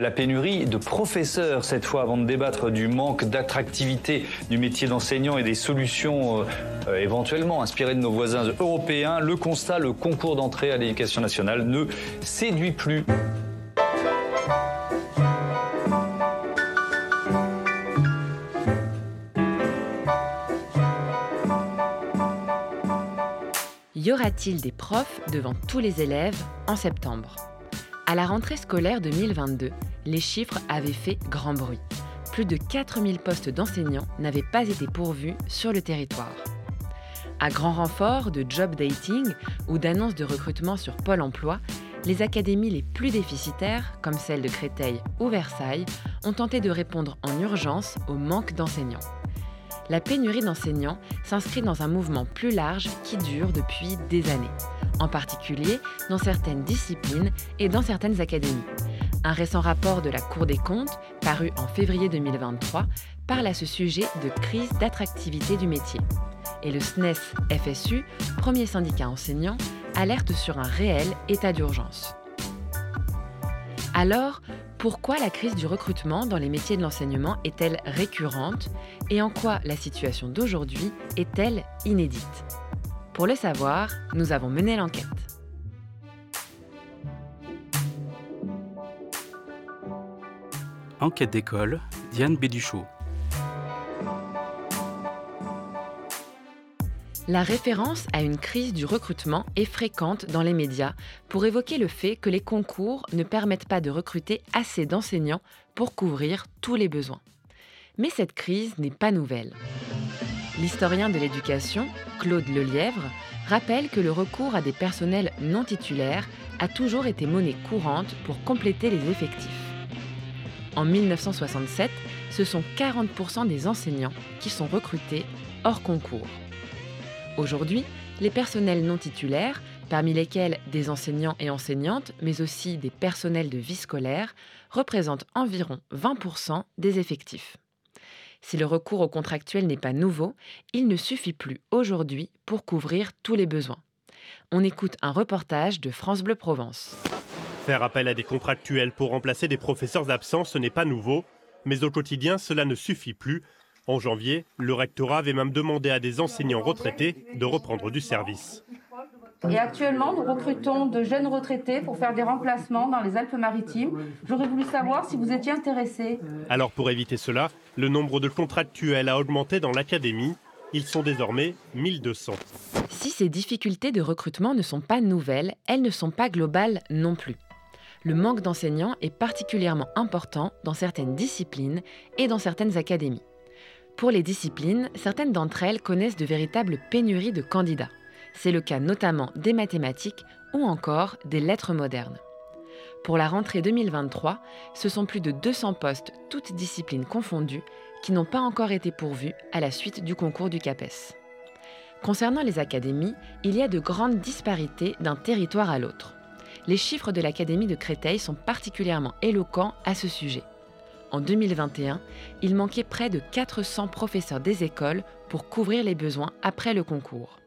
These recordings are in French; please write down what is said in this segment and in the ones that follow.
La pénurie de professeurs, cette fois, avant de débattre du manque d'attractivité du métier d'enseignant et des solutions euh, éventuellement inspirées de nos voisins européens, le constat, le concours d'entrée à l'éducation nationale ne séduit plus. Y aura-t-il des profs devant tous les élèves en septembre? À la rentrée scolaire 2022, les chiffres avaient fait grand bruit. Plus de 4000 postes d'enseignants n'avaient pas été pourvus sur le territoire. À grand renfort de job dating ou d'annonces de recrutement sur Pôle emploi, les académies les plus déficitaires, comme celles de Créteil ou Versailles, ont tenté de répondre en urgence au manque d'enseignants la pénurie d'enseignants s'inscrit dans un mouvement plus large qui dure depuis des années, en particulier dans certaines disciplines et dans certaines académies. Un récent rapport de la Cour des comptes, paru en février 2023, parle à ce sujet de crise d'attractivité du métier. Et le SNES FSU, premier syndicat enseignant, alerte sur un réel état d'urgence. Alors, pourquoi la crise du recrutement dans les métiers de l'enseignement est-elle récurrente et en quoi la situation d'aujourd'hui est-elle inédite? Pour le savoir, nous avons mené l'enquête. Enquête d'école, Diane Béduchot. La référence à une crise du recrutement est fréquente dans les médias pour évoquer le fait que les concours ne permettent pas de recruter assez d'enseignants pour couvrir tous les besoins. Mais cette crise n'est pas nouvelle. L'historien de l'éducation, Claude Lelièvre, rappelle que le recours à des personnels non titulaires a toujours été monnaie courante pour compléter les effectifs. En 1967, ce sont 40% des enseignants qui sont recrutés hors concours. Aujourd'hui, les personnels non titulaires, parmi lesquels des enseignants et enseignantes, mais aussi des personnels de vie scolaire, représentent environ 20% des effectifs. Si le recours au contractuel n'est pas nouveau, il ne suffit plus aujourd'hui pour couvrir tous les besoins. On écoute un reportage de France Bleu Provence. Faire appel à des contractuels pour remplacer des professeurs absents, ce n'est pas nouveau, mais au quotidien, cela ne suffit plus en janvier, le rectorat avait même demandé à des enseignants retraités de reprendre du service. Et actuellement, nous recrutons de jeunes retraités pour faire des remplacements dans les Alpes-Maritimes. J'aurais voulu savoir si vous étiez intéressé. Alors pour éviter cela, le nombre de contractuels a augmenté dans l'académie. Ils sont désormais 1200. Si ces difficultés de recrutement ne sont pas nouvelles, elles ne sont pas globales non plus. Le manque d'enseignants est particulièrement important dans certaines disciplines et dans certaines académies. Pour les disciplines, certaines d'entre elles connaissent de véritables pénuries de candidats. C'est le cas notamment des mathématiques ou encore des lettres modernes. Pour la rentrée 2023, ce sont plus de 200 postes, toutes disciplines confondues, qui n'ont pas encore été pourvus à la suite du concours du CAPES. Concernant les académies, il y a de grandes disparités d'un territoire à l'autre. Les chiffres de l'Académie de Créteil sont particulièrement éloquents à ce sujet. En 2021, il manquait près de 400 professeurs des écoles pour couvrir les besoins après le concours.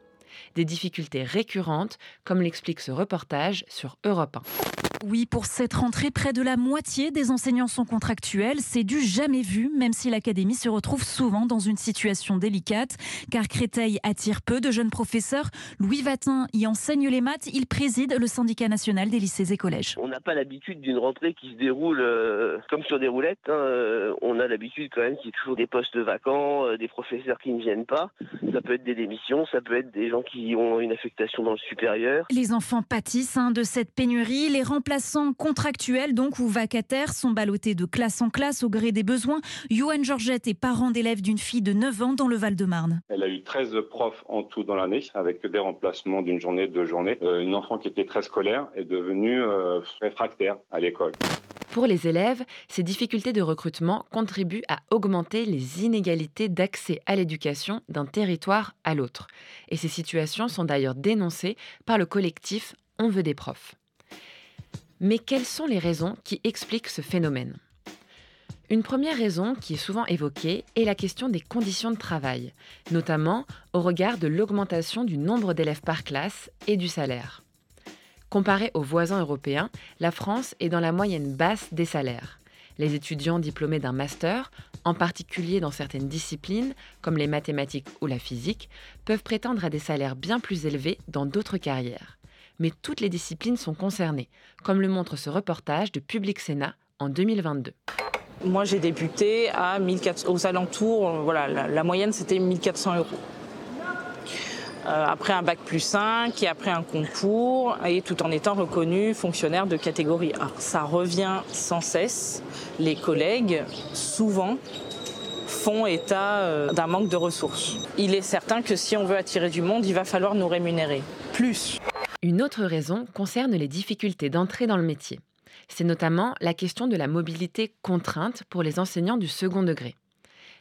Des difficultés récurrentes, comme l'explique ce reportage sur Europe 1. Oui, pour cette rentrée, près de la moitié des enseignants sont contractuels. C'est du jamais vu, même si l'académie se retrouve souvent dans une situation délicate, car Créteil attire peu de jeunes professeurs. Louis Vatin y enseigne les maths. Il préside le syndicat national des lycées et collèges. On n'a pas l'habitude d'une rentrée qui se déroule euh, comme sur des roulettes. Hein. Euh, on a l'habitude quand même qu'il y ait toujours des postes vacants, euh, des professeurs qui ne viennent pas. Ça peut être des démissions, ça peut être des gens qui ont une affectation dans le supérieur. Les enfants pâtissent hein, de cette pénurie. Les remplacements remplaçants contractuels donc ou vacataires sont ballottés de classe en classe au gré des besoins. Johan Georgette est parent d'élève d'une fille de 9 ans dans le Val-de-Marne. Elle a eu 13 profs en tout dans l'année avec des remplacements d'une journée, deux journées. Euh, une enfant qui était très scolaire est devenue euh, réfractaire à l'école. Pour les élèves, ces difficultés de recrutement contribuent à augmenter les inégalités d'accès à l'éducation d'un territoire à l'autre. Et ces situations sont d'ailleurs dénoncées par le collectif On veut des profs. Mais quelles sont les raisons qui expliquent ce phénomène? Une première raison qui est souvent évoquée est la question des conditions de travail, notamment au regard de l'augmentation du nombre d'élèves par classe et du salaire. Comparé aux voisins européens, la France est dans la moyenne basse des salaires. Les étudiants diplômés d'un master, en particulier dans certaines disciplines comme les mathématiques ou la physique, peuvent prétendre à des salaires bien plus élevés dans d'autres carrières. Mais toutes les disciplines sont concernées, comme le montre ce reportage de Public Sénat en 2022. Moi, j'ai débuté à 1400, aux alentours, euh, voilà, la, moyenne c'était 1400 euros. Euh, après un bac plus 5 et après un concours, et tout en étant reconnu fonctionnaire de catégorie A. Ça revient sans cesse. Les collègues, souvent, font état euh, d'un manque de ressources. Il est certain que si on veut attirer du monde, il va falloir nous rémunérer plus. Une autre raison concerne les difficultés d'entrée dans le métier. C'est notamment la question de la mobilité contrainte pour les enseignants du second degré.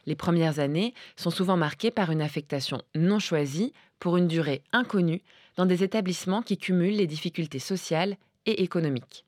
Les premières années sont souvent marquées par une affectation non choisie pour une durée inconnue dans des établissements qui cumulent les difficultés sociales et économiques.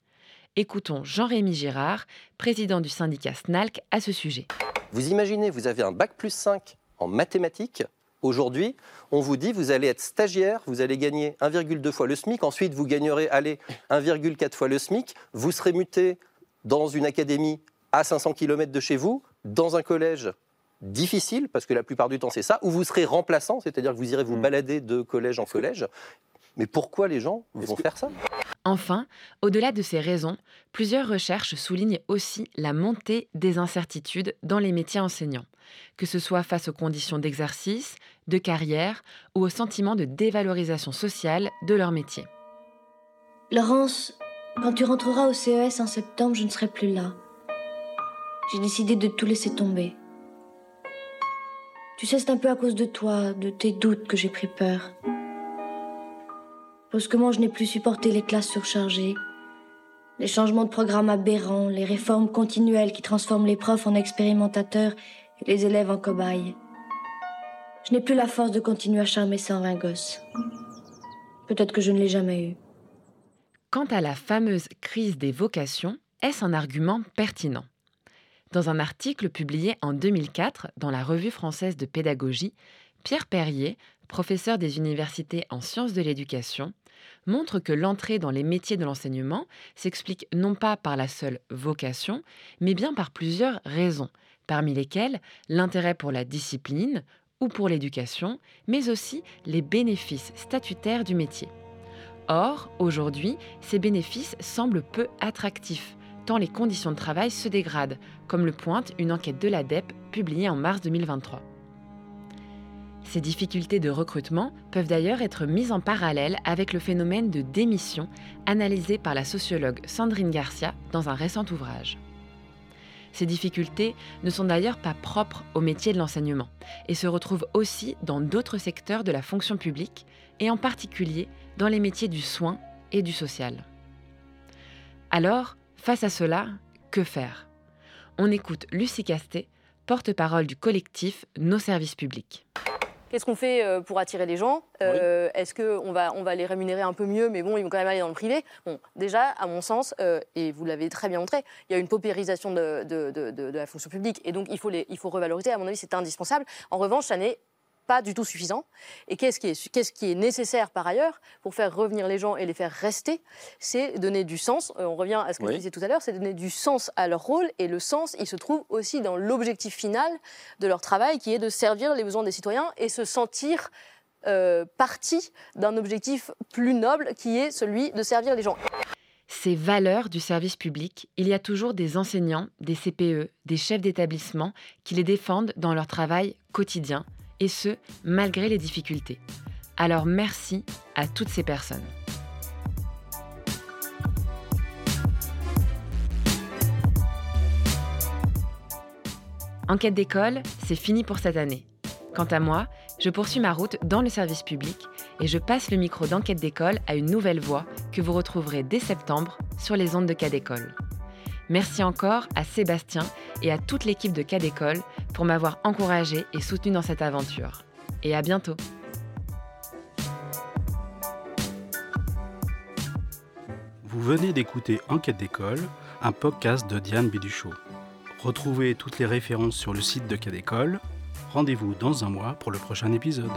Écoutons Jean-Rémy Girard, président du syndicat SNALC, à ce sujet. Vous imaginez, vous avez un bac plus 5 en mathématiques. Aujourd'hui, on vous dit vous allez être stagiaire, vous allez gagner 1,2 fois le SMIC, ensuite vous gagnerez allez, 1,4 fois le SMIC, vous serez muté dans une académie à 500 km de chez vous, dans un collège difficile, parce que la plupart du temps c'est ça, ou vous serez remplaçant, c'est-à-dire que vous irez vous balader de collège en collège. Mais pourquoi les gens vont faire ça? Enfin, au-delà de ces raisons, plusieurs recherches soulignent aussi la montée des incertitudes dans les métiers enseignants, que ce soit face aux conditions d'exercice, de carrière ou au sentiment de dévalorisation sociale de leur métier. Laurence, quand tu rentreras au CES en septembre, je ne serai plus là. J'ai décidé de tout laisser tomber. Tu sais, c'est un peu à cause de toi, de tes doutes que j'ai pris peur. Brusquement, je n'ai plus supporté les classes surchargées, les changements de programme aberrants, les réformes continuelles qui transforment les profs en expérimentateurs et les élèves en cobayes. Je n'ai plus la force de continuer à charmer 120 gosses. Peut-être que je ne l'ai jamais eu. Quant à la fameuse crise des vocations, est-ce un argument pertinent? Dans un article publié en 2004 dans la Revue française de pédagogie, Pierre Perrier, professeur des universités en sciences de l'éducation, montre que l'entrée dans les métiers de l'enseignement s'explique non pas par la seule vocation, mais bien par plusieurs raisons, parmi lesquelles l'intérêt pour la discipline ou pour l'éducation, mais aussi les bénéfices statutaires du métier. Or, aujourd'hui, ces bénéfices semblent peu attractifs, tant les conditions de travail se dégradent, comme le pointe une enquête de l'ADEP publiée en mars 2023. Ces difficultés de recrutement peuvent d'ailleurs être mises en parallèle avec le phénomène de démission analysé par la sociologue Sandrine Garcia dans un récent ouvrage. Ces difficultés ne sont d'ailleurs pas propres au métier de l'enseignement et se retrouvent aussi dans d'autres secteurs de la fonction publique et en particulier dans les métiers du soin et du social. Alors, face à cela, que faire? On écoute Lucie Castet, porte-parole du collectif Nos services publics. Qu'est-ce qu'on fait euh, pour attirer les gens? Euh, Est-ce qu'on va, on va les rémunérer un peu mieux, mais bon, ils vont quand même aller dans le privé. Bon, déjà, à mon sens, euh, et vous l'avez très bien montré, il y a une paupérisation de, de, de, de la fonction publique, et donc il faut, les, il faut revaloriser. À mon avis, c'est indispensable. En revanche, ça n'est pas du tout suffisant. Et qu'est-ce qui est, qu'est-ce qui est nécessaire par ailleurs pour faire revenir les gens et les faire rester C'est donner du sens. on revient à ce que je disais tout à l'heure, c'est donner du sens à leur rôle. Et le sens, il se trouve aussi dans l'objectif final de leur travail, qui est de servir les besoins des citoyens et se sentir euh, partie d'un objectif plus noble, qui est celui de servir les gens. Ces valeurs du service public, il y a toujours des enseignants, des CPE, des chefs d'établissement qui les défendent dans leur travail quotidien et ce, malgré les difficultés. Alors merci à toutes ces personnes. Enquête d'école, c'est fini pour cette année. Quant à moi, je poursuis ma route dans le service public et je passe le micro d'enquête d'école à une nouvelle voix que vous retrouverez dès septembre sur les ondes de Cas d'école. Merci encore à Sébastien et à toute l'équipe de Cas d'école pour m'avoir encouragé et soutenu dans cette aventure. Et à bientôt Vous venez d'écouter Enquête d'école, un podcast de Diane Biduchot. Retrouvez toutes les références sur le site de Cas d'école. Rendez-vous dans un mois pour le prochain épisode.